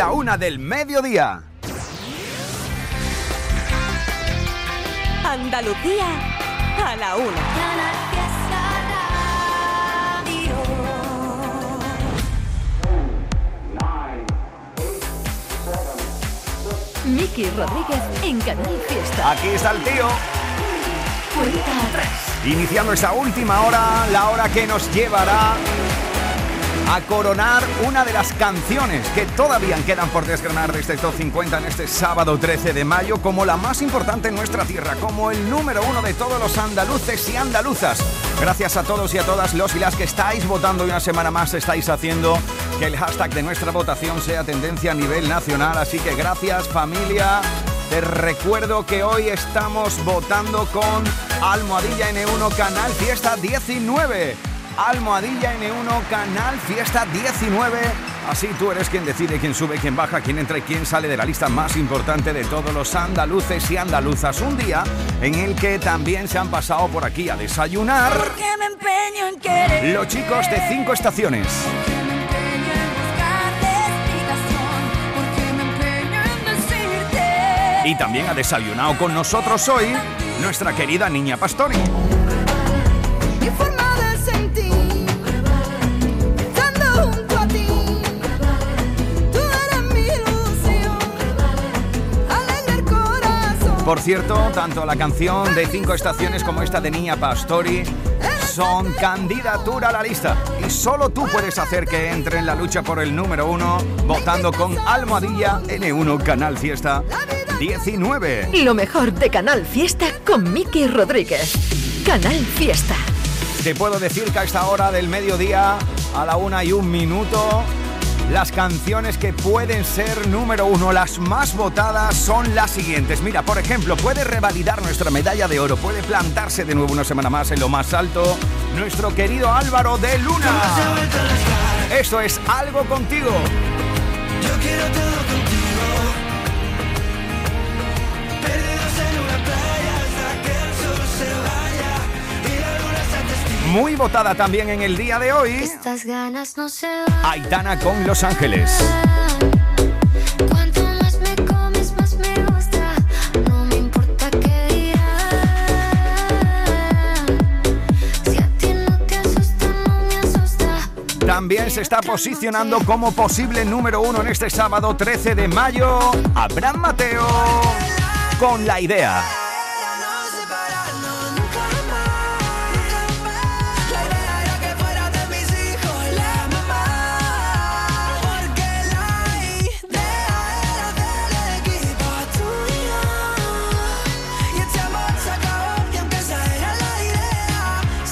la una del mediodía. Andalucía a la una. Miki Rodríguez en Canal Fiesta. Aquí está el tío. Cuenta atrás. Iniciando esta última hora, la hora que nos llevará a coronar una de las canciones que todavía quedan por desgranar de este Top 50 en este sábado 13 de mayo como la más importante en nuestra tierra, como el número uno de todos los andaluces y andaluzas. Gracias a todos y a todas los y las que estáis votando y una semana más estáis haciendo que el hashtag de nuestra votación sea tendencia a nivel nacional. Así que gracias familia. Te recuerdo que hoy estamos votando con Almohadilla N1 Canal Fiesta 19. Almohadilla N1 Canal Fiesta 19. Así tú eres quien decide quién sube, quién baja, quién entra y quién sale de la lista más importante de todos los andaluces y andaluzas. Un día en el que también se han pasado por aquí a desayunar los chicos de cinco estaciones. Y también ha desayunado con nosotros hoy nuestra querida niña Pastori. Por cierto, tanto la canción de Cinco Estaciones como esta de Niña Pastori son candidatura a la lista. Y solo tú puedes hacer que entre en la lucha por el número uno votando con Almohadilla N1 Canal Fiesta 19. Lo mejor de Canal Fiesta con Miki Rodríguez. Canal Fiesta. Te puedo decir que a esta hora del mediodía, a la una y un minuto, las canciones que pueden ser número uno, las más votadas, son las siguientes. Mira, por ejemplo, puede revalidar nuestra medalla de oro, puede plantarse de nuevo una semana más en lo más alto nuestro querido Álvaro de Luna. Esto es algo contigo. Yo quiero todo contigo. Muy votada también en el día de hoy. Estas ganas no se Aitana con Los Ángeles. También se está posicionando como posible número uno en este sábado 13 de mayo. Abraham Mateo con la idea.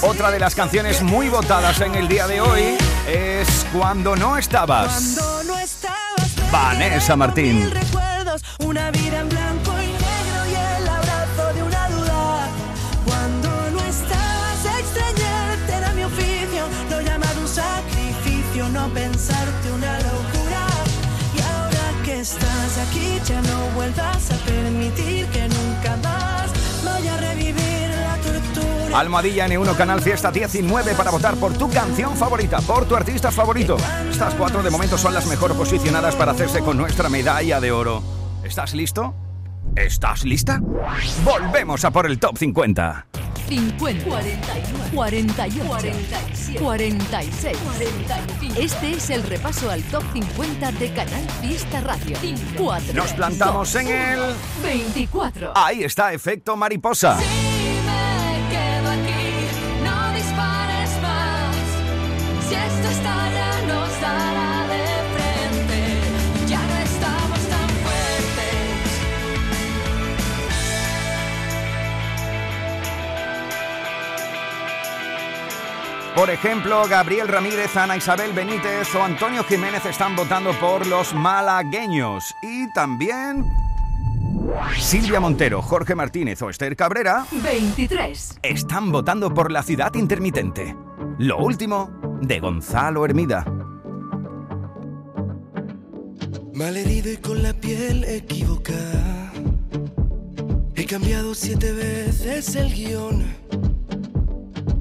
Otra de las canciones muy votadas en el día de hoy es Cuando no estabas. Cuando no estabas Vanessa Martín. Recuerdos, una vida en blanco y negro y el abrazo de una duda. Cuando no estabas, extrañarte era mi oficio. Lo llamado un sacrificio, no pensarte una locura. Y ahora que estás aquí, ya no vuelvas a Almohadilla N1 Canal Fiesta 19 para votar por tu canción favorita, por tu artista favorito. Estas cuatro de momento son las mejor posicionadas para hacerse con nuestra medalla de oro. ¿Estás listo? ¿Estás lista? Volvemos a por el top 50. 50, 49, 41, 47, 46, 45. Este es el repaso al top 50 de Canal Fiesta Radio. 4, Nos plantamos en el 24. Ahí está, efecto mariposa. Por ejemplo, Gabriel Ramírez, Ana Isabel Benítez o Antonio Jiménez están votando por los malagueños. Y también Silvia Montero, Jorge Martínez o Esther Cabrera 23 están votando por la ciudad intermitente. Lo último de Gonzalo Hermida. Malherido y con la piel equivocada. He cambiado siete veces el guion.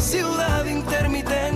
ciudad intermitente.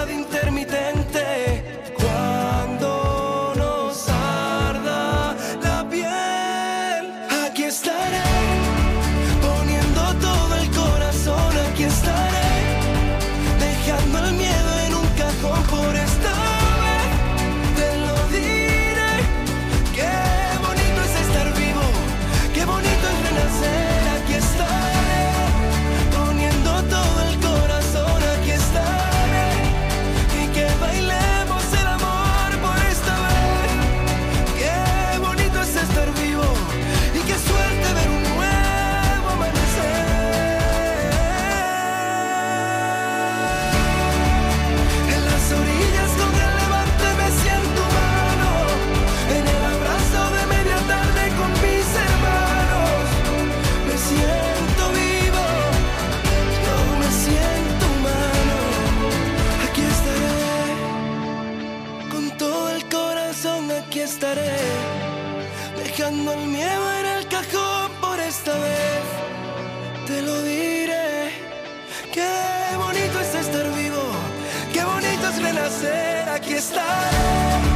Qué bonito es estar vivo, qué bonito es renacer. Aquí estaré,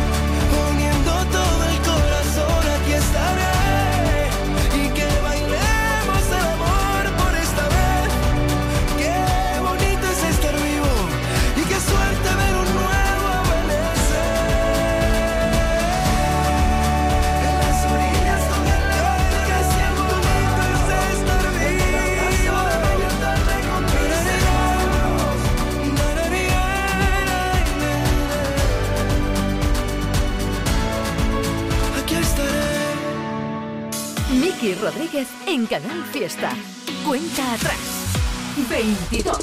Rodríguez en Canal Fiesta. Cuenta atrás. 22.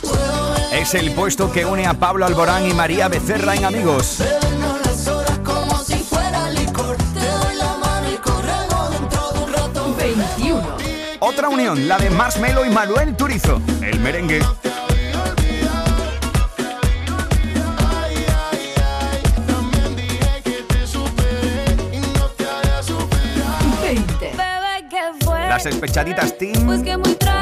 Es el puesto que une a Pablo Alborán y María Becerra en Amigos. Bebernos las horas como si fuera licor. Te doy la mano y corremos dentro de un rato. 21. Otra unión, la de Marshmello y Manuel Turizo. El merengue. Las despechaditas Team.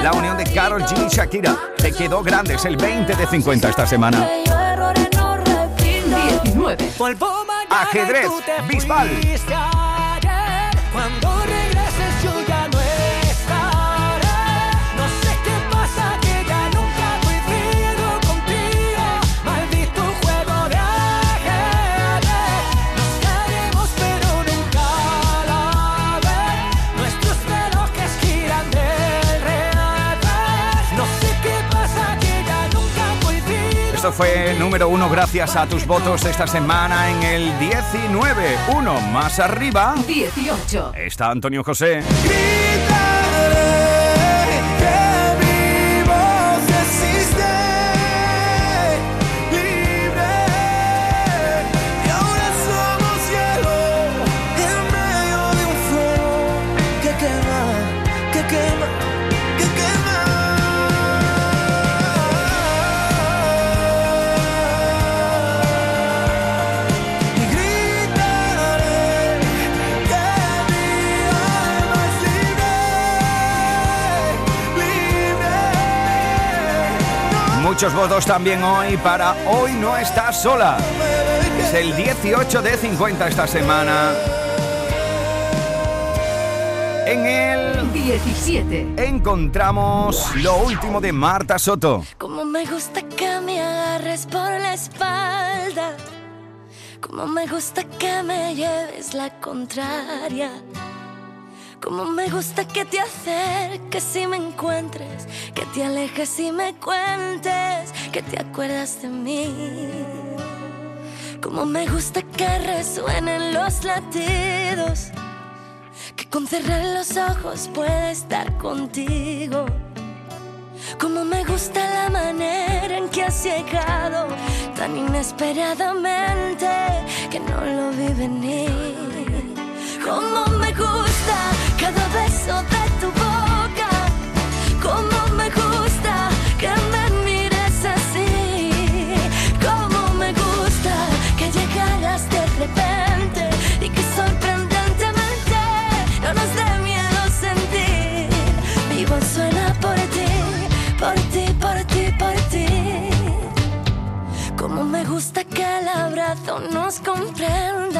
La unión de Carol G y Shakira. Te quedó grande, es el 20 de 50 esta semana. Que yo errores no repito. 19. Vuelvo mañana Ajedrez, Bisbal. Esto fue número uno gracias a tus votos esta semana en el 19. Uno más arriba 18. está Antonio José. que Muchos votos también hoy para Hoy no estás sola. Es el 18 de 50 esta semana. En el 17. encontramos lo último de Marta Soto. Como me gusta que me agarres por la espalda. Como me gusta que me lleves la contraria. Como me gusta que te acerques y me encuentres. Que te alejes y me cuentes. Que te acuerdas de mí. Como me gusta que resuenen los latidos. Que con cerrar los ojos pueda estar contigo. Como me gusta la manera en que has llegado tan inesperadamente que no lo vi venir. Como me gusta cada beso de tu boca. Como me gusta que me mires así. Como me gusta que llegaras de repente y que sorprendentemente no nos dé miedo sentir. Mi voz suena por ti, por ti, por ti, por ti. Como me gusta que el abrazo nos comprenda.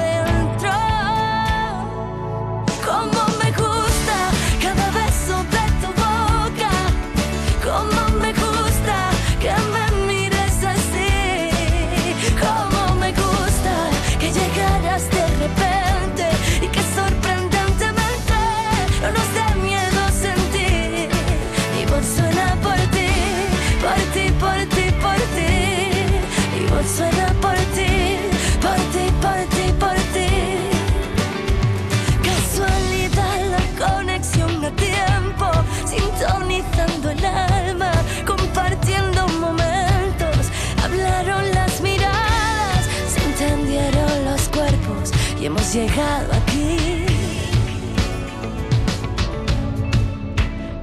llegado aquí.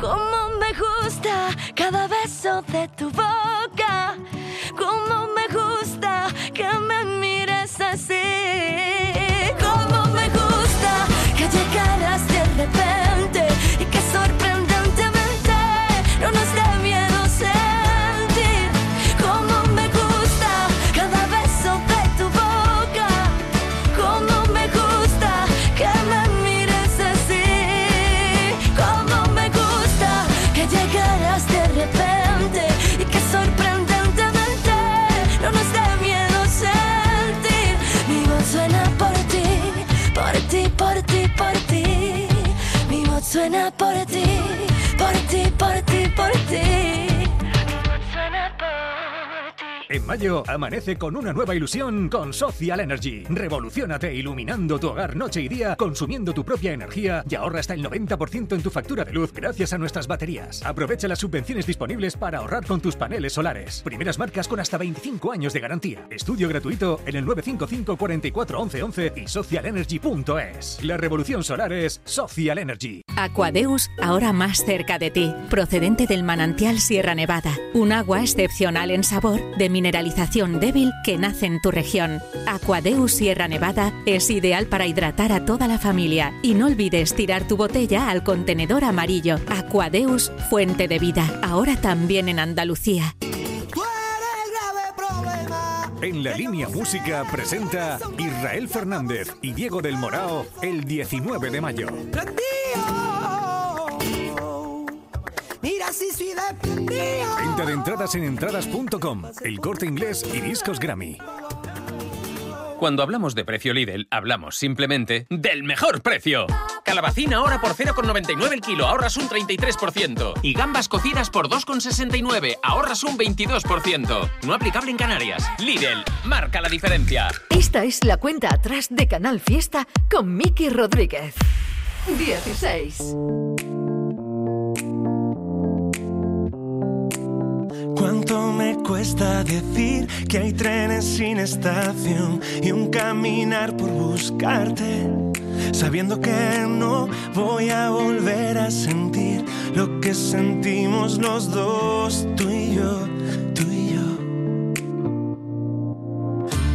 Como me gusta cada beso de suena por ti, mayo, amanece con una nueva ilusión con Social Energy. Revolucionate iluminando tu hogar noche y día, consumiendo tu propia energía y ahorra hasta el 90% en tu factura de luz gracias a nuestras baterías. Aprovecha las subvenciones disponibles para ahorrar con tus paneles solares. Primeras marcas con hasta 25 años de garantía. Estudio gratuito en el 955 44 11 11 y socialenergy.es. La revolución solar es Social Energy. Aquadeus, ahora más cerca de ti, procedente del manantial Sierra Nevada, un agua excepcional en sabor, de mineralización débil que nace en tu región. Aquadeus Sierra Nevada es ideal para hidratar a toda la familia y no olvides tirar tu botella al contenedor amarillo. Aquadeus, fuente de vida, ahora también en Andalucía. En la línea música presenta Israel Fernández y Diego del Morao el 19 de mayo. Mira si soy de prendido. Venta de entradas en entradas.com, el corte inglés y discos Grammy. Cuando hablamos de precio Lidl, hablamos simplemente del mejor precio. Calabacín ahora por 0,99 el kilo, ahorras un 33%. Y gambas cocidas por 2,69, ahorras un 22%. No aplicable en Canarias. Lidl, marca la diferencia. Esta es la cuenta atrás de Canal Fiesta con Miki Rodríguez. 16. ¿Cuánto me cuesta decir que hay trenes sin estación y un caminar por buscarte? sabiendo que no voy a volver a sentir lo que sentimos los dos, tú y yo, tú y yo.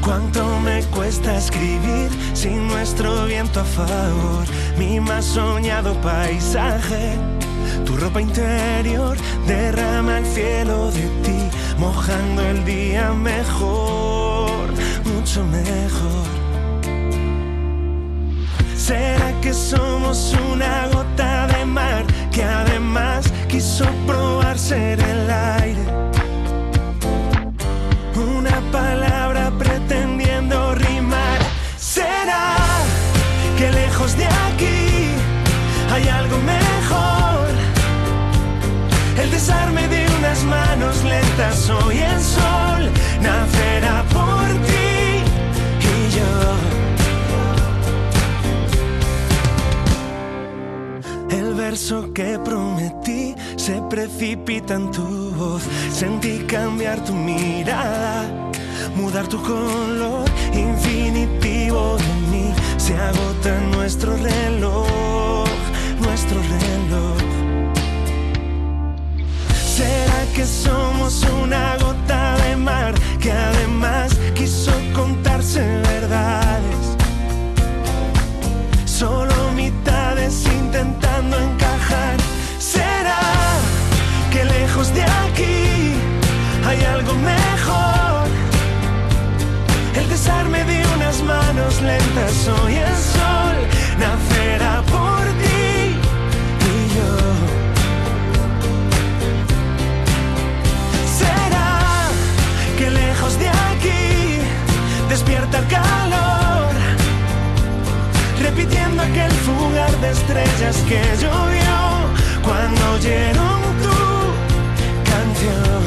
Cuánto me cuesta escribir sin nuestro viento a favor, mi más soñado paisaje. Tu ropa interior derrama el cielo de ti, mojando el día mejor, mucho mejor. ¿Será que somos una gota de mar que además quiso probar ser el aire? Una palabra El desarme de unas manos lentas, hoy el sol nacerá por ti y yo. El verso que prometí se precipita en tu voz. Sentí cambiar tu mirada, mudar tu color infinitivo de mí. Se agota nuestro reloj, nuestro reloj. ¿Será que somos una gota de mar que además quiso contarse verdades? Solo mitades intentando encajar. ¿Será que lejos de aquí hay algo mejor? El desarme de unas manos lentas, hoy el sol nacerá despierta el calor? Repitiendo aquel fugar de estrellas que llovió cuando oyeron tu canción.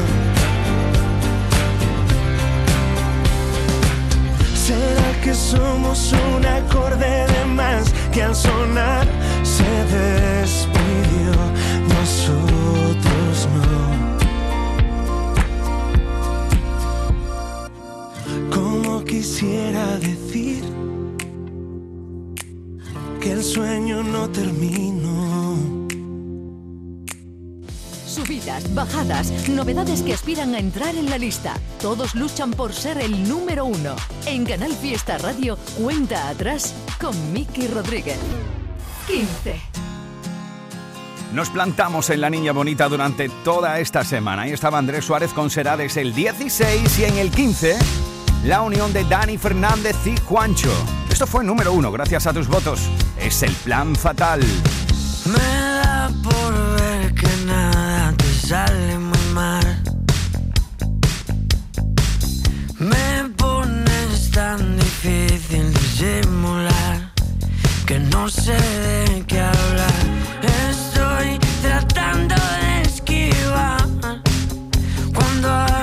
¿Será que somos un acorde de más que al sonar se despidió? Nosotros no. Quisiera decir que el sueño no terminó. Subidas, bajadas, novedades que aspiran a entrar en la lista. Todos luchan por ser el número uno. En Canal Fiesta Radio, cuenta atrás con Miki Rodríguez. 15. Nos plantamos en La Niña Bonita durante toda esta semana. Ahí estaba Andrés Suárez con Serades el 16 y en el 15 la unión de Dani Fernández y Juancho. Esto fue número uno gracias a tus votos. Es el plan fatal. Me da por ver que nada te sale muy mal. Me pones tan difícil disimular que no sé de qué hablar. Estoy tratando de esquivar cuando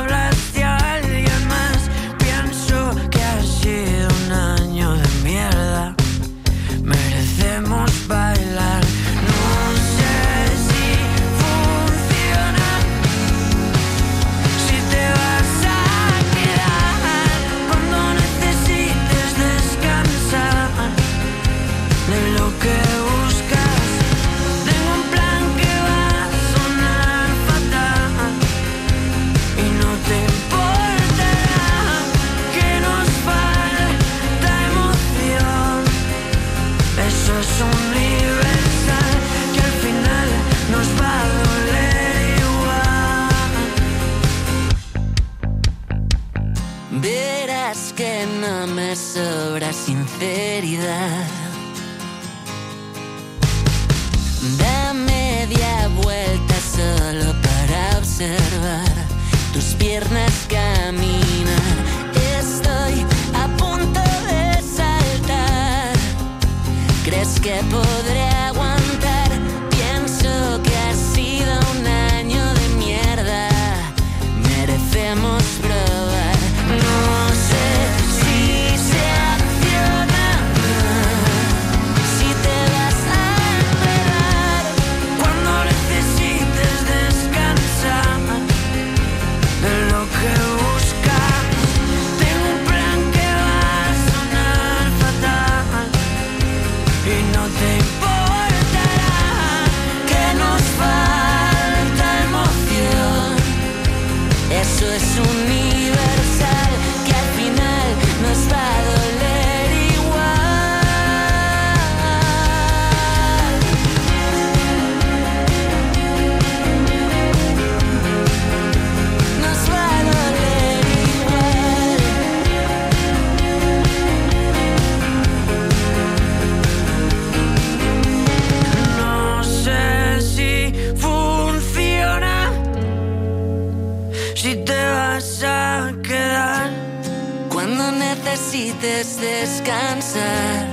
necesites descansar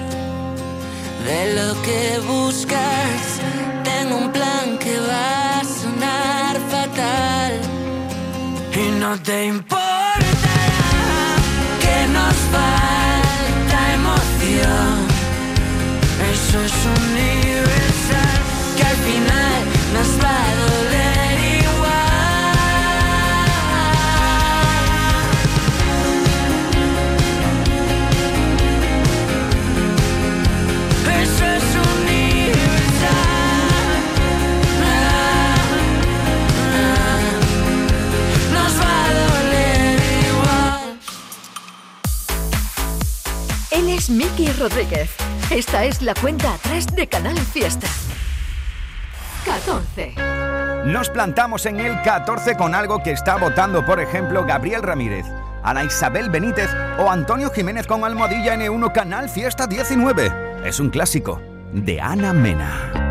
de lo que buscas. Tengo un plan que va a sonar fatal y no te importará que nos falta emoción. Eso es universal que al final Miki Rodríguez. Esta es la cuenta atrás de Canal Fiesta. 14. Nos plantamos en el 14 con algo que está votando, por ejemplo, Gabriel Ramírez, Ana Isabel Benítez o Antonio Jiménez con Almohadilla N1 Canal Fiesta 19. Es un clásico de Ana Mena.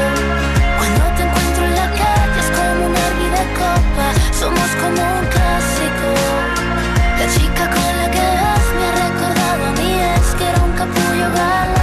Somos como un clásico. La chica con la que vas me ha recordado a mí. Es que era un capullo galáctico.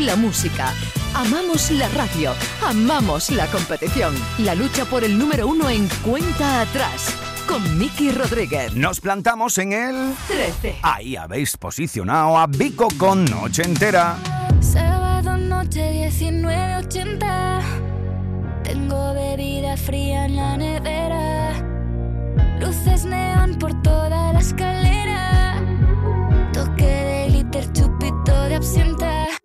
La música, amamos la radio, amamos la competición. La lucha por el número uno en cuenta atrás. Con Miki Rodríguez. Nos plantamos en el 13. Ahí habéis posicionado a Vico con Noche Entera. Sábado noche 1980 Tengo bebida fría en la nevera Luces neón por toda la escalera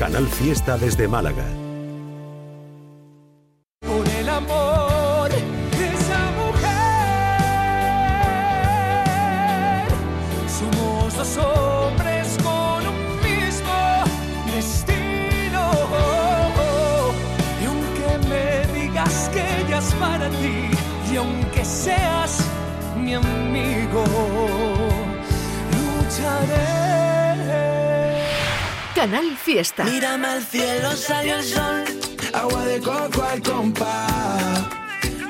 Canal Fiesta desde Málaga. Por el amor de esa mujer, somos dos hombres con un mismo destino. Y aunque me digas que ella es para ti, y aunque seas mi amigo, lucharé. Canal Fiesta. Mírame al cielo, salió el sol. Agua de coco al compás.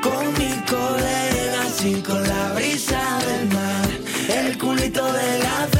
Con mi colega, así con la brisa del mar. El culito de la fe.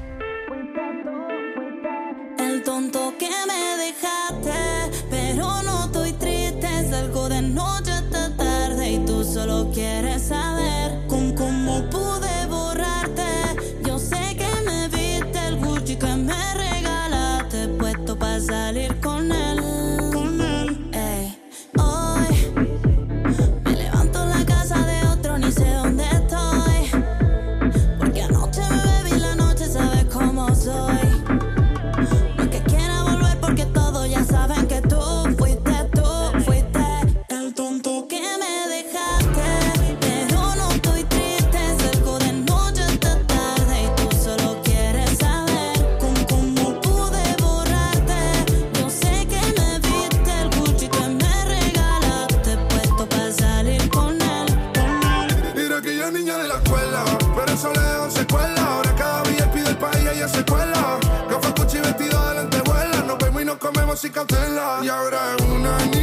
y ahora es una niña.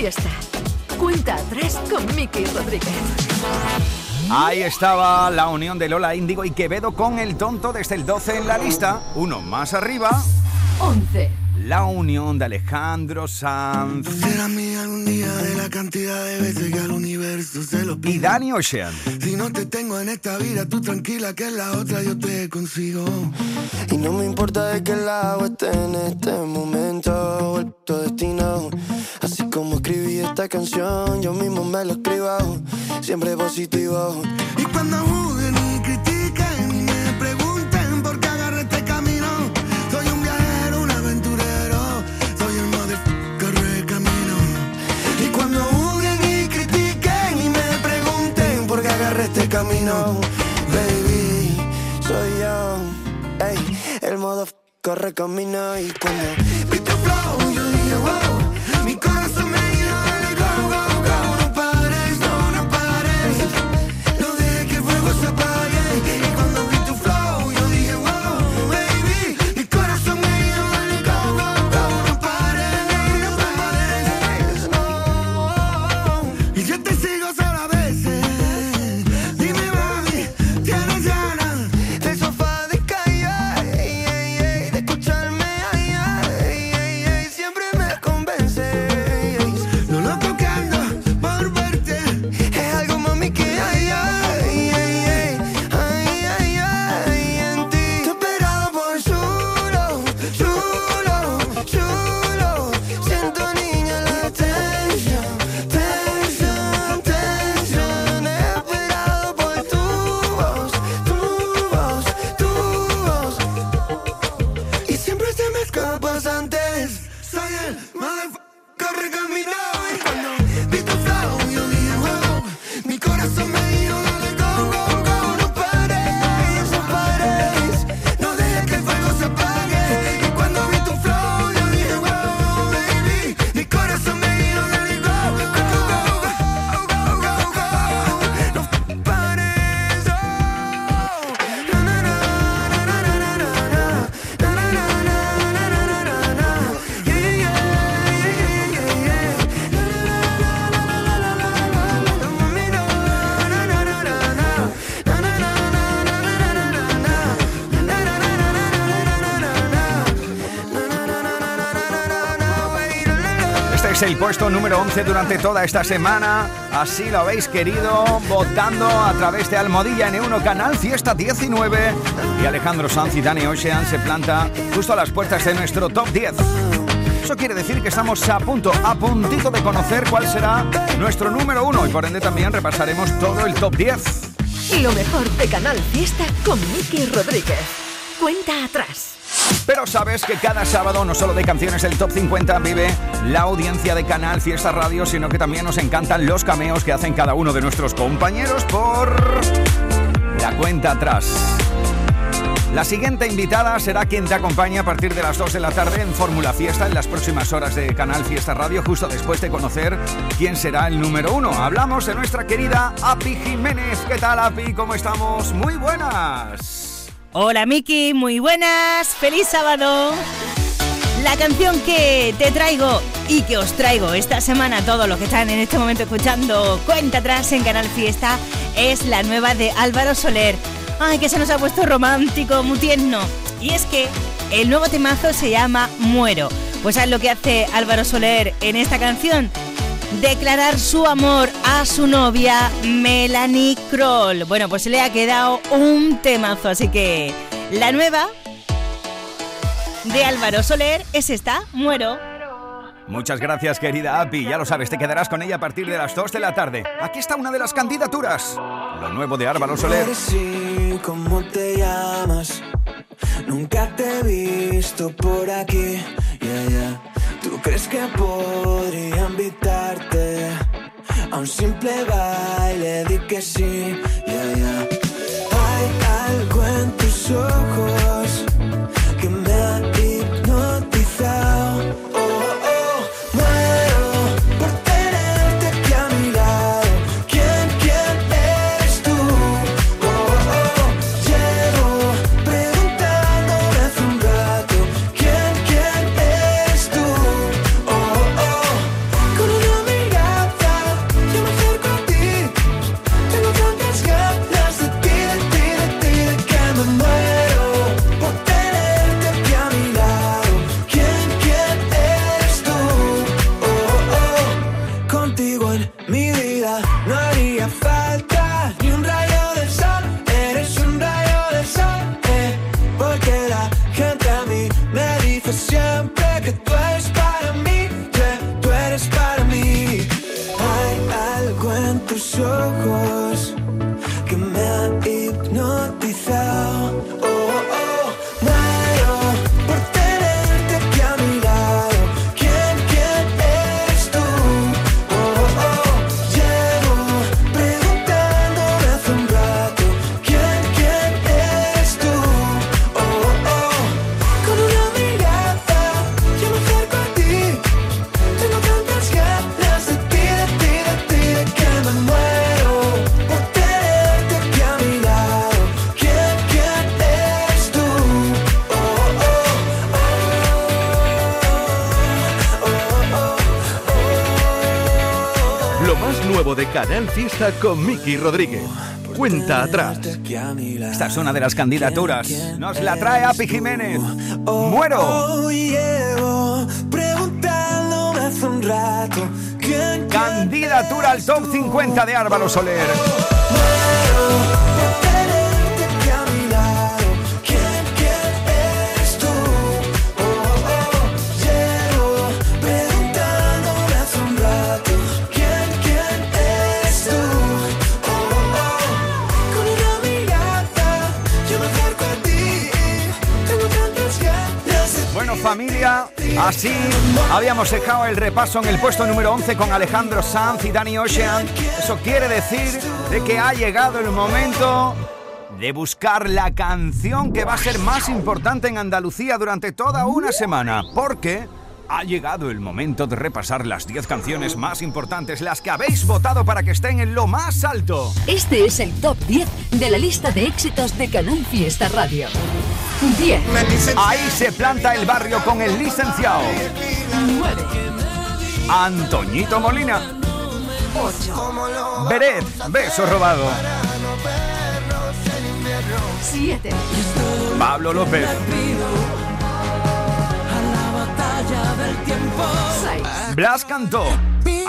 Fiesta. Cuenta atrás con Miki Rodríguez. Ahí estaba la unión de Lola Índigo y Quevedo con el tonto desde el 12 en la lista. Uno más arriba. 11. La unión de Alejandro Sanz Será mía algún día de la cantidad de veces que al universo se lo y pide. Danny Ocean. Si no te tengo en esta vida, tú tranquila que en la otra yo te consigo. Y no me importa de qué lado esté en este momento o el puto destino. Así como escribí esta canción, yo mismo me lo escribo. Siempre positivo. Y cuando juzguen este camino, baby, soy yo. Ey, el modo corre camino y cuando Vi tu flow, puesto número 11 durante toda esta semana. Así lo habéis querido, votando a través de Almodilla N1 Canal Fiesta 19. Y Alejandro Sanz y Danny Ocean se planta justo a las puertas de nuestro top 10. Eso quiere decir que estamos a punto, a puntito de conocer cuál será nuestro número uno y por ende también repasaremos todo el top 10. Y lo mejor de Canal Fiesta con Miki Rodríguez. Cuenta atrás. Pero sabes que cada sábado, no solo de canciones del Top 50, vive la audiencia de Canal Fiesta Radio, sino que también nos encantan los cameos que hacen cada uno de nuestros compañeros por la cuenta atrás. La siguiente invitada será quien te acompaña a partir de las 2 de la tarde en Fórmula Fiesta en las próximas horas de Canal Fiesta Radio, justo después de conocer quién será el número uno. Hablamos de nuestra querida Api Jiménez. ¿Qué tal, Api? ¿Cómo estamos? Muy buenas. Hola Miki, muy buenas, feliz sábado. La canción que te traigo y que os traigo esta semana, todos los que están en este momento escuchando Cuenta atrás en Canal Fiesta, es la nueva de Álvaro Soler. Ay, que se nos ha puesto romántico, muy tierno. Y es que el nuevo temazo se llama Muero. Pues ¿sabes lo que hace Álvaro Soler en esta canción? declarar su amor a su novia Melanie Kroll. Bueno, pues le ha quedado un temazo, así que la nueva de Álvaro Soler es esta, Muero. Muchas gracias, querida Api. Ya lo sabes, te quedarás con ella a partir de las 2 de la tarde. Aquí está una de las candidaturas. Lo nuevo de Álvaro Soler. Sí, ¿cómo te llamas? Nunca te vi visto por aquí, yeah, yeah. ¿Tú crees que podría invitarte a un simple baile? Di que sí, Con Miki Rodríguez. Cuenta atrás. Esta es una de las candidaturas. Nos la trae Api Jiménez. ¡Muero! oh, llevo preguntándome hace un rato. ¿Quién, Candidatura al top 50 de Álvaro Soler. Así habíamos dejado el repaso en el puesto número 11 con Alejandro Sanz y Danny Ocean. Eso quiere decir de que ha llegado el momento de buscar la canción que va a ser más importante en Andalucía durante toda una semana. Porque ha llegado el momento de repasar las 10 canciones más importantes, las que habéis votado para que estén en lo más alto. Este es el top 10 de la lista de éxitos de Canal Fiesta Radio. 10. Ahí se planta el barrio con el licenciado. 9. Antoñito Molina. 8. Beret, beso robado. 7. Pablo López. Blas cantó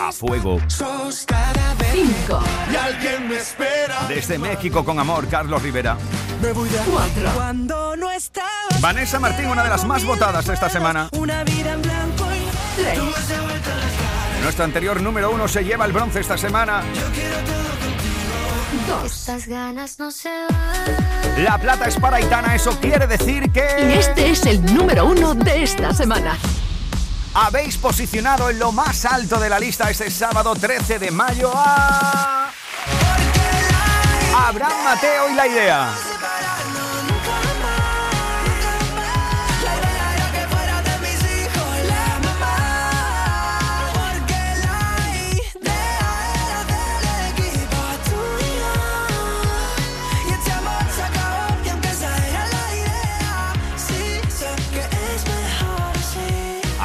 a fuego. 5. Y alguien me espera. Desde México con amor, Carlos Rivera. Me voy de 4. Cuando no estaba Vanessa Martín, una de las más votadas esta semana. una vida en blanco y 3. Nuestro anterior número uno se lleva el bronce esta semana. 2. Estas ganas no se van. La plata es para Aitana, eso quiere decir Y que este es el número 1 de esta semana. Habéis posicionado en lo más alto de la lista este sábado 13 de mayo a... Abraham Mateo y la idea.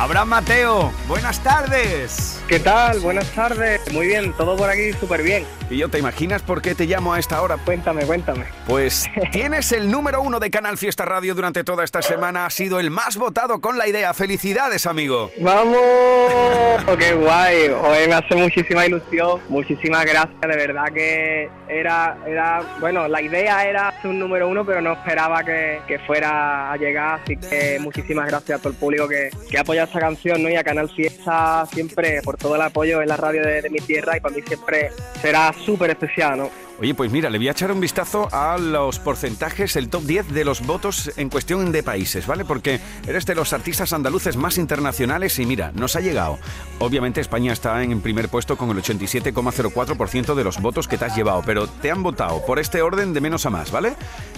Abraham Mateo, buenas tardes. ¿Qué tal? Buenas tardes. Muy bien, todo por aquí súper bien. ¿Y yo te imaginas por qué te llamo a esta hora? Cuéntame, cuéntame. Pues tienes el número uno de Canal Fiesta Radio durante toda esta semana. Ha sido el más votado con la idea. Felicidades, amigo. ¡Vamos! ¡Qué guay! Hoy me hace muchísima ilusión. Muchísimas gracias. De verdad que era, era bueno, la idea era ser un número uno, pero no esperaba que, que fuera a llegar. Así que muchísimas gracias a todo el público que, que apoya esta canción ¿no? y a Canal Fiesta siempre por todo el apoyo en la radio de, de mi tierra y para mí siempre será súper especial, ¿no? Oye, pues mira, le voy a echar un vistazo a los porcentajes, el top 10 de los votos en cuestión de países, ¿vale? Porque eres de los artistas andaluces más internacionales y mira, nos ha llegado. Obviamente España está en primer puesto con el 87,04% de los votos que te has llevado, pero te han votado por este orden de menos a más, ¿vale?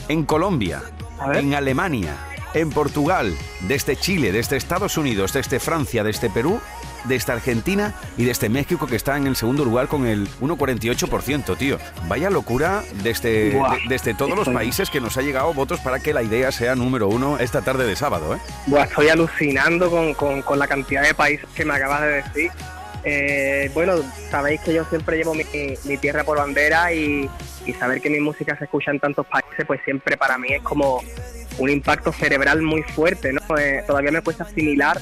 En Colombia, en Alemania, en Portugal, desde Chile, desde Estados Unidos, desde Francia, desde Perú, desde Argentina y desde México que está en el segundo lugar con el 1,48%, tío. Vaya locura desde, Buah. de- desde todos los países que nos ha llegado votos para que la idea sea número uno esta tarde de sábado, ¿eh? Buah, estoy alucinando con, con- con la cantidad de países que me acabas de decir. Eh, bueno, sabéis que yo siempre llevo mi, mi tierra por bandera y, y saber que mi música se escucha en tantos países, pues siempre para mí es como un impacto cerebral muy fuerte, ¿no? Eh, todavía me cuesta asimilar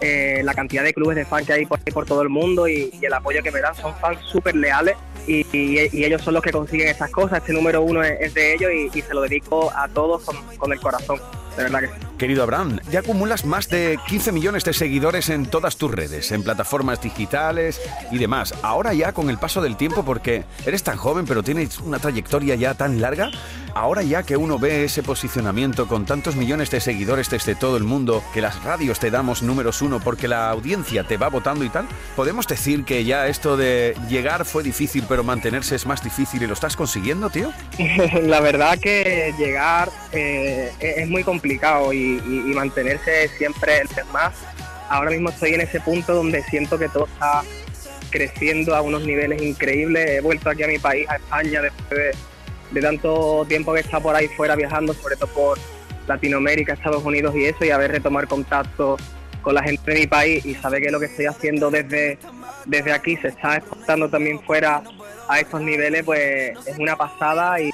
eh, la cantidad de clubes de fans que hay por, por todo el mundo y, el apoyo que me dan. Son fans súper leales y, ellos son los que consiguen esas cosas. Este número uno es, es de ellos y, y se lo dedico a todos con, con el corazón. De verdad que sí. Querido Abraham, ya acumulas más de 15 millones de seguidores en todas tus redes, en plataformas digitales y demás. Ahora ya con el paso del tiempo, porque eres tan joven pero tienes una trayectoria ya tan larga, ahora ya que uno ve ese posicionamiento con tantos millones de seguidores desde todo el mundo, que las radios te damos números uno porque la audiencia te va votando y tal, podemos decir que ya esto de llegar fue difícil pero mantenerse es más difícil y lo estás consiguiendo, tío. la verdad que llegar eh, es es muy complicado y, y- y mantenerse siempre más. Ahora mismo estoy en ese punto donde siento que todo está creciendo a unos niveles increíbles. He vuelto aquí a mi país, a España, después de, tanto tiempo que estado por ahí fuera viajando, sobre todo por Latinoamérica, Estados Unidos y eso, y haber retomar contacto con la gente de mi país y saber que lo que estoy haciendo desde, desde aquí se está exportando también fuera a estos niveles, pues es una pasada y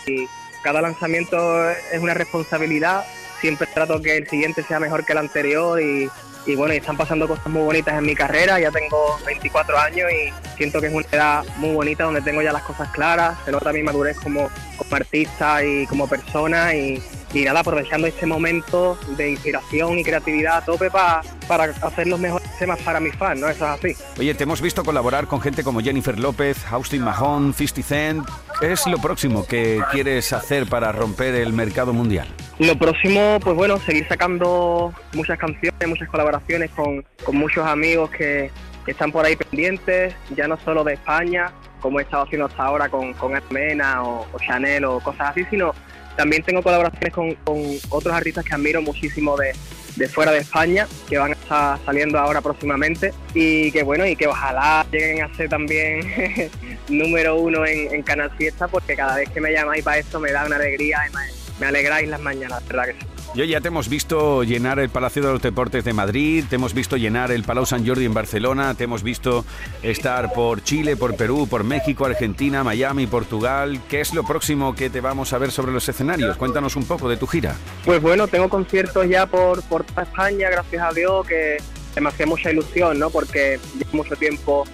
cada lanzamiento es una responsabilidad. Siempre trato que el siguiente sea mejor que el anterior y, bueno, y están pasando cosas muy bonitas en mi carrera. Ya tengo 24 años y siento que es una edad muy bonita donde tengo ya las cosas claras. Se nota mi madurez como, como artista y como persona y, y nada, aprovechando este momento de inspiración y creatividad a tope pa- para hacer los mejores temas para mis fans, ¿no? Eso es así. Oye, te hemos visto colaborar con gente como Jennifer López, Austin Mahone, 50 Cent. ¿Qué es lo próximo que quieres hacer para romper el mercado mundial? Lo próximo, pues bueno, seguir sacando muchas canciones, muchas colaboraciones con, con muchos amigos que, que están por ahí pendientes, ya no solo de España, como he estado haciendo hasta ahora con, con Armena o, o Chanel o cosas así, sino también tengo colaboraciones con, con otros artistas que admiro muchísimo de, de fuera de España, que van a estar saliendo ahora próximamente y que bueno, y que ojalá lleguen a ser también número uno en, en Canal Fiesta, porque cada vez que me llamáis para esto me da una alegría me, me alegráis las mañanas, verdad que sí. Yo ya te hemos visto llenar el Palacio de los Deportes de Madrid, te hemos visto llenar el Palau San Jordi en Barcelona, te hemos visto estar por Chile, por Perú, por México, Argentina, Miami, Portugal. ¿Qué es lo próximo que te vamos a ver sobre los escenarios? Cuéntanos un poco de tu gira. Pues bueno, tengo conciertos ya por, por España, gracias a Dios, que, me mucha ilusión, ¿no? Porque llevo mucho tiempo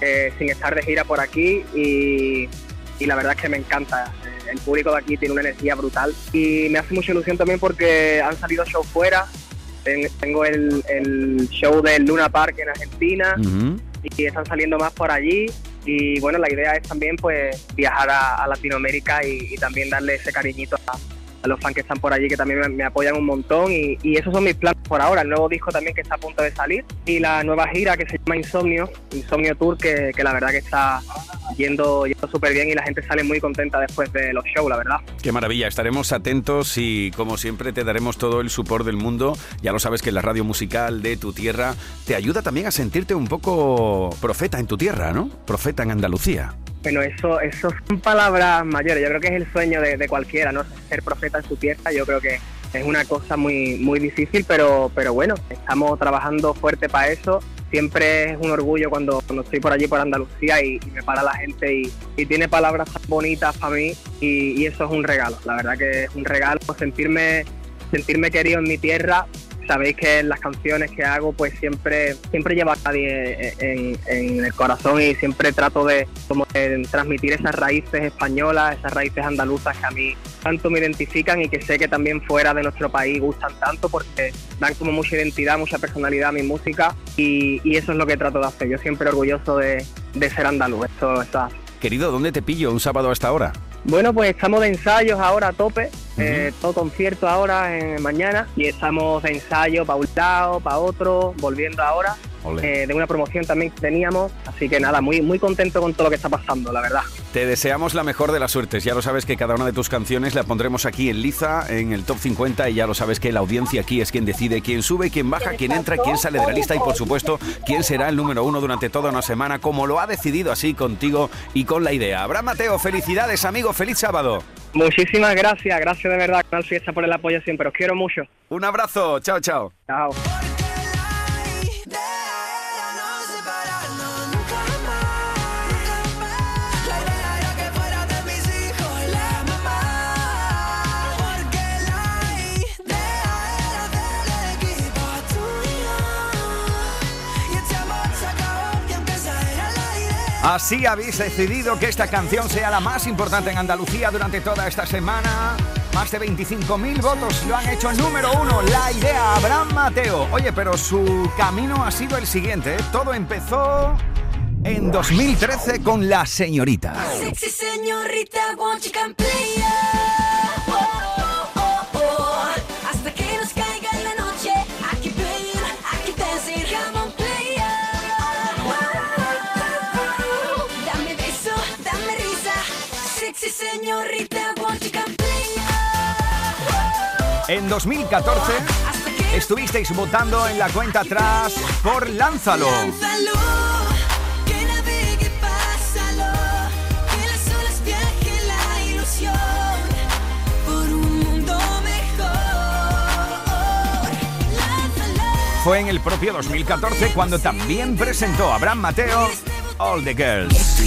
eh, sin estar de gira por aquí y, y la verdad es que me encanta. El público de aquí tiene una energía brutal y me hace mucha ilusión también porque han salido shows fuera. Ten- Tengo el, el show del Luna Park en Argentina y están saliendo más por allí. Y bueno, la idea es también pues viajar a, a Latinoamérica y, y también darle ese cariñito a, a los fans que están por allí, que también me, apoyan un montón. Y, y esos son mis planes por ahora. El nuevo disco también que está a punto de salir. Y la nueva gira que se llama Insomnio, Insomnio Tour, que, que la verdad que está yendo, yendo súper bien y la gente sale muy contenta después de los shows, la verdad. Qué maravilla, estaremos atentos y como siempre te daremos todo el support del mundo. Ya lo sabes que la radio musical de tu tierra te ayuda también a sentirte un poco profeta en tu tierra, ¿no? Profeta en Andalucía. Bueno, eso, eso son palabras mayores. Yo creo que es el sueño de, de cualquiera, ¿no? Ser profeta en su tierra. Yo creo que es una cosa muy, muy difícil, pero, pero bueno, estamos trabajando fuerte para eso. Siempre es un orgullo cuando, cuando estoy por allí, por Andalucía, y, me para la gente y, y tiene palabras tan bonitas para mí, y, y eso es un regalo. La verdad que es un regalo sentirme, sentirme querido en mi tierra. Sabéis que las canciones que hago, pues siempre, siempre llevo a nadie en, en el corazón y siempre trato de, como de transmitir esas raíces españolas, esas raíces andaluzas que a mí tanto me identifican y que sé que también fuera de nuestro país gustan tanto porque dan como mucha identidad, mucha personalidad a mi música y, y eso es lo que trato de hacer. Yo siempre orgulloso de, de ser andaluz. Esto, esto es así. Querido, ¿dónde te pillo un sábado a esta hora? Bueno, pues estamos de ensayos ahora a tope, eh, todo concierto ahora en mañana y estamos de ensayo para un lado, para otro, volviendo ahora eh, de una promoción también que teníamos, así que nada, muy muy contento con todo lo que está pasando, la verdad. Te deseamos la mejor de las suertes. Ya lo sabes que cada una de tus canciones la pondremos aquí en Liza, en el top 50, y ya lo sabes que la audiencia aquí es quien decide quién sube, quién baja, quién entra, quién sale de la lista y, por supuesto, quién será el número uno durante toda una semana, como lo ha decidido así contigo y con la idea. Abraham Mateo, felicidades, amigo. Feliz sábado. Muchísimas gracias, gracias de verdad, Canal Fiesta, por el apoyo siempre. Os quiero mucho. Un abrazo. Chao, chao. Chao. Así habéis decidido que esta canción sea la más importante en Andalucía durante toda esta semana. Más de 25.000 votos lo han hecho número uno. La idea, Abraham Mateo. Oye, pero su camino ha sido el siguiente. Todo empezó en 2013 con La Señorita. Sexy señorita? En 2014 estuvisteis votando en la cuenta atrás por Lánzalo. Fue en el propio 2014 cuando también presentó a Abraham Mateo All the Girls.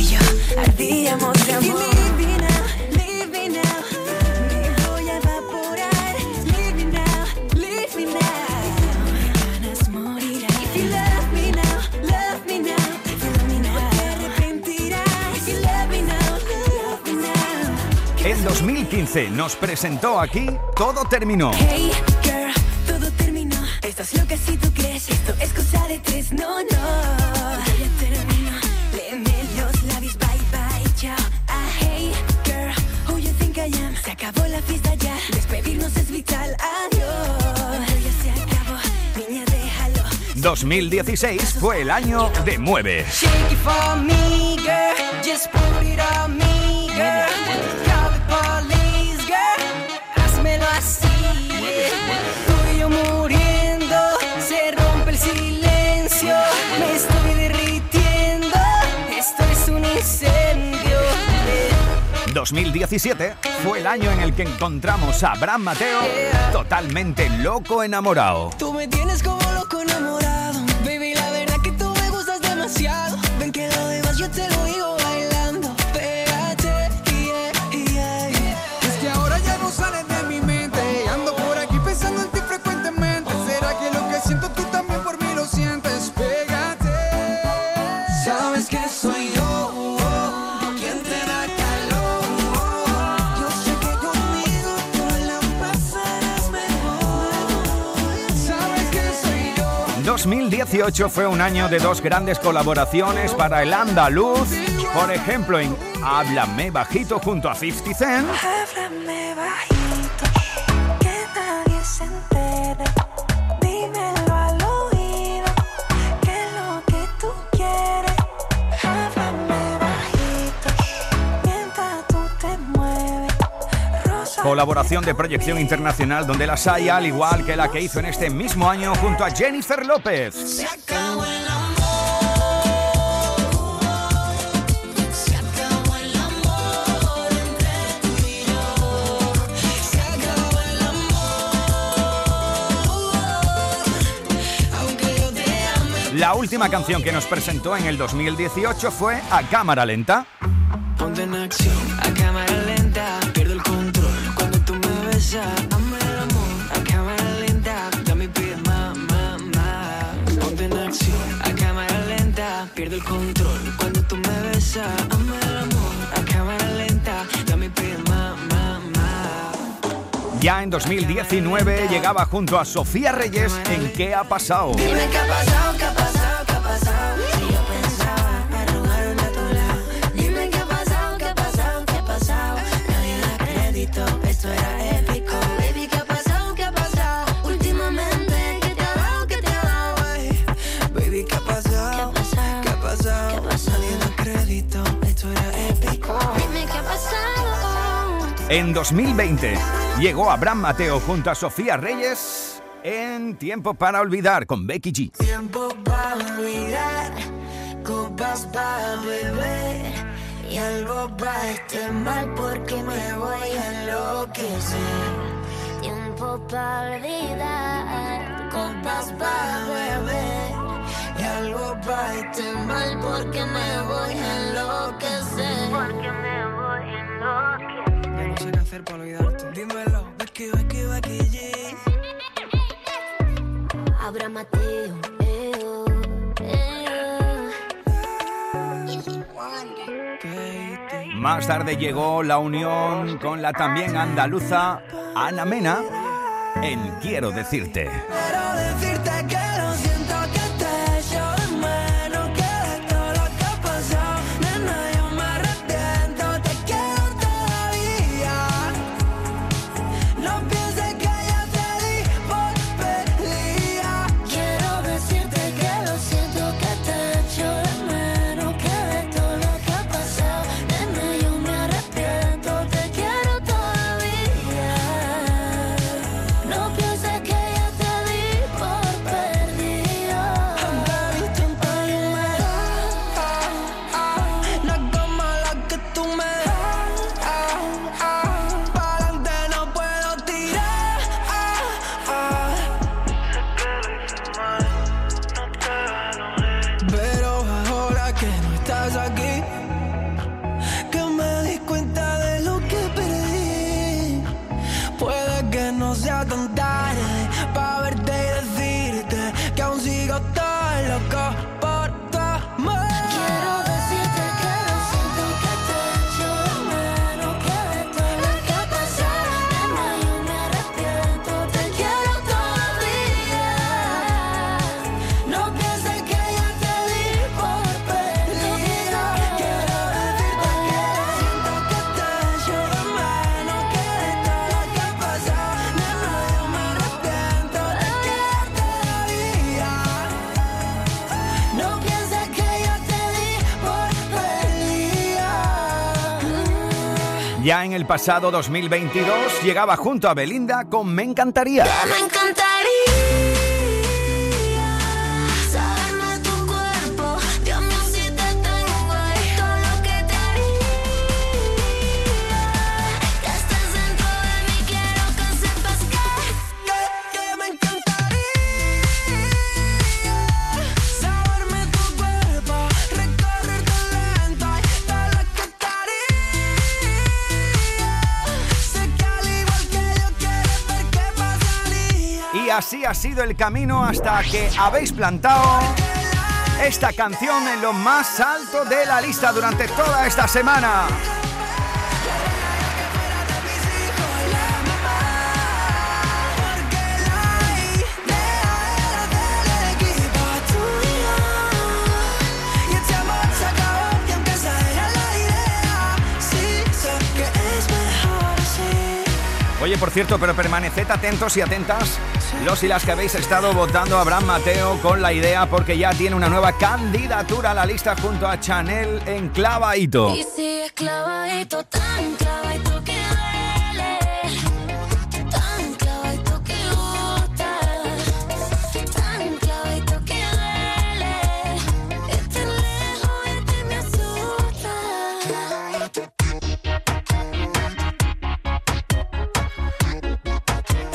2015 nos presentó aquí Todo Terminó. Hey, girl, todo terminó. Estás loca si tú crees. Esto es cosa de tres, no, no. Ya terminó. Léeme los labios, bye, bye, chao. Ah, hey, girl, who you think I am? Se acabó la fiesta ya. Despedirnos es vital, adiós. Ya se acabó, niña, déjalo. 2016 fue el año de Mueve. Shake it for me, girl. Just put it on me, girl. 2017 fue el año en el que encontramos a Abraham Mateo totalmente loco enamorado. Tú me tienes como 2018 fue un año de dos grandes colaboraciones para el andaluz. Por ejemplo, en Háblame Bajito junto a 50 Cent. Háblame bajito, Colaboración de proyección internacional donde las hay al igual que la que hizo en este mismo año junto a Jennifer López. Se acabó el amor. La última canción que nos presentó en el 2018 fue A Cámara Lenta. Ponte en acción, a cámara lenta, tú me besas. Hazme el amor, a cámara lenta, dame pide más, más, más. Ponte en acción, a cámara lenta, pierdo el control cuando tú me besas. Hazme el amor, a cámara lenta, dame pide más, más, más. Ya en 2019 llegaba junto a Sofía Reyes en ¿Qué ha pasado? Dime qué ha pasado, qué ha pasado, En 2020 llegó Abraham Mateo junto a Sofía Reyes en Tiempo para Olvidar con Becky G. Tiempo para olvidar, copas para beber y algo para este mal porque me voy a enloquecer. Tiempo para olvidar, copas para beber. Y algo para este mal porque me voy a enloquecer. Porque me voy a enloquecer. Ya no sé qué hacer para olvidarte. Dímelo, Becky, Becky, Becky G. Abra Mateo, eo, eo. Más tarde llegó la unión con la también andaluza Ana Mena en Quiero decirte. Quiero decirte que lo siento pasado 2022 llegaba junto a Belinda con Me encantaría. Me encantaría ha sido el camino hasta que habéis plantado esta canción en lo más alto de la lista durante toda esta semana. Oye, por cierto, pero permaneced atentos y atentas los y las que habéis estado votando a Abraham Mateo con la idea porque ya tiene una nueva candidatura a la lista junto a Chanel en Clavaito. y sigues clavadito, tan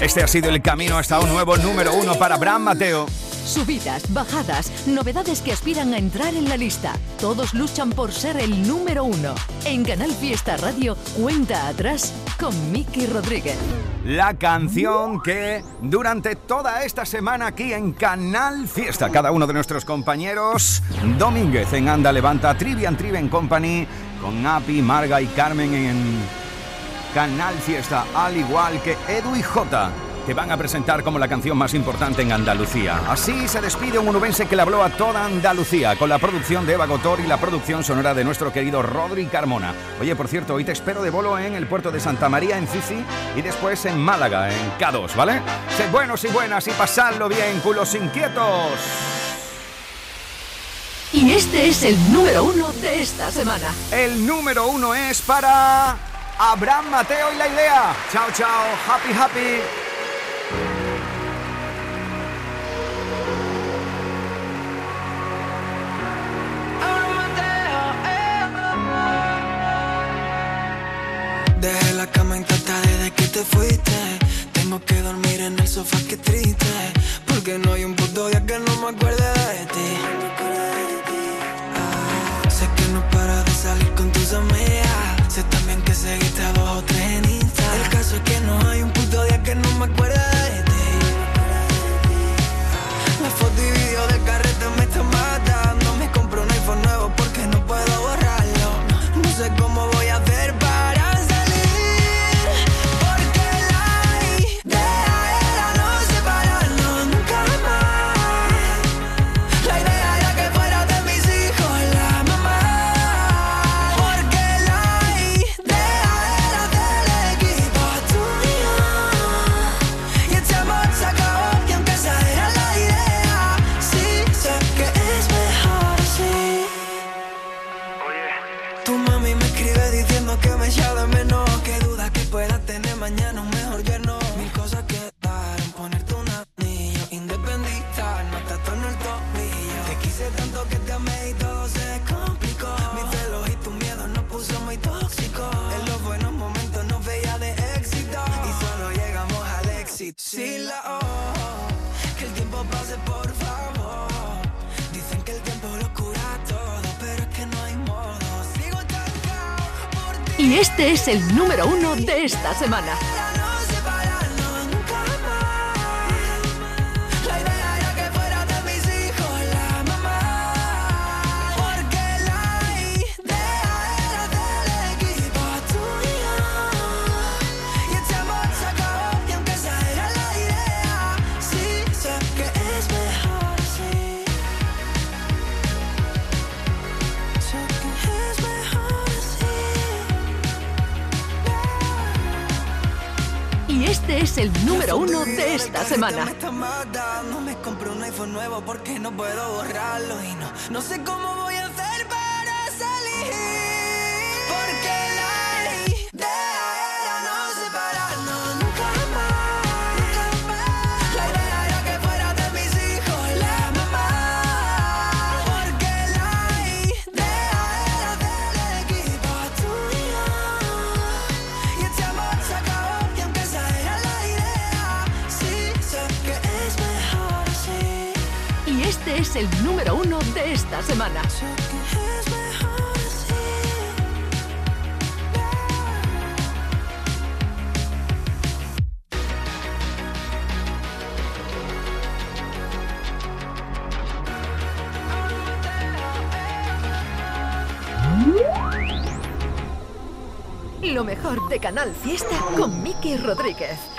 Este ha sido el camino hasta un nuevo número uno para Abraham Mateo. Subidas, bajadas, novedades que aspiran a entrar en la lista. Todos luchan por ser el número uno. En Canal Fiesta Radio, cuenta atrás con Miki Rodríguez. La canción que durante toda esta semana aquí en Canal Fiesta, cada uno de nuestros compañeros, Domínguez en Anda Levanta, Trivian Triven Company, con Api, Marga y Carmen en Canal Fiesta, al igual que Edu y Jota que van a presentar como la canción más importante en Andalucía. Así se despide un unubense que le habló a toda Andalucía, con la producción de Eva Gotor y la producción sonora de nuestro querido Rodri Carmona. Oye, por cierto, hoy te espero de bolo en el puerto de Santa María, en Cici, y después en Málaga, en K2, ¿vale? Sed buenos y buenas y pasadlo bien, culos inquietos. Y este es el número uno de esta semana. El número uno es para Abraham Mateo y la idea. Chao, chao. Happy, happy. Dejé la cama intacta desde que te fuiste. Tengo que dormir en el sofá, qué triste. Porque no hay un seguiste a dos o tres en Insta. El caso es que no hay un Sí, la O, que el tiempo pase por favor. Dicen que el tiempo lo cura todo Pero es que no hay modo. Sigo por ti. Y este es el número uno de esta semana. Número uno de esta semana. Matando, me compré un iPhone nuevo porque no puedo borrarlo y no, no sé cómo voy a esta semana. Lo mejor de Canal Fiesta con Miki Rodríguez.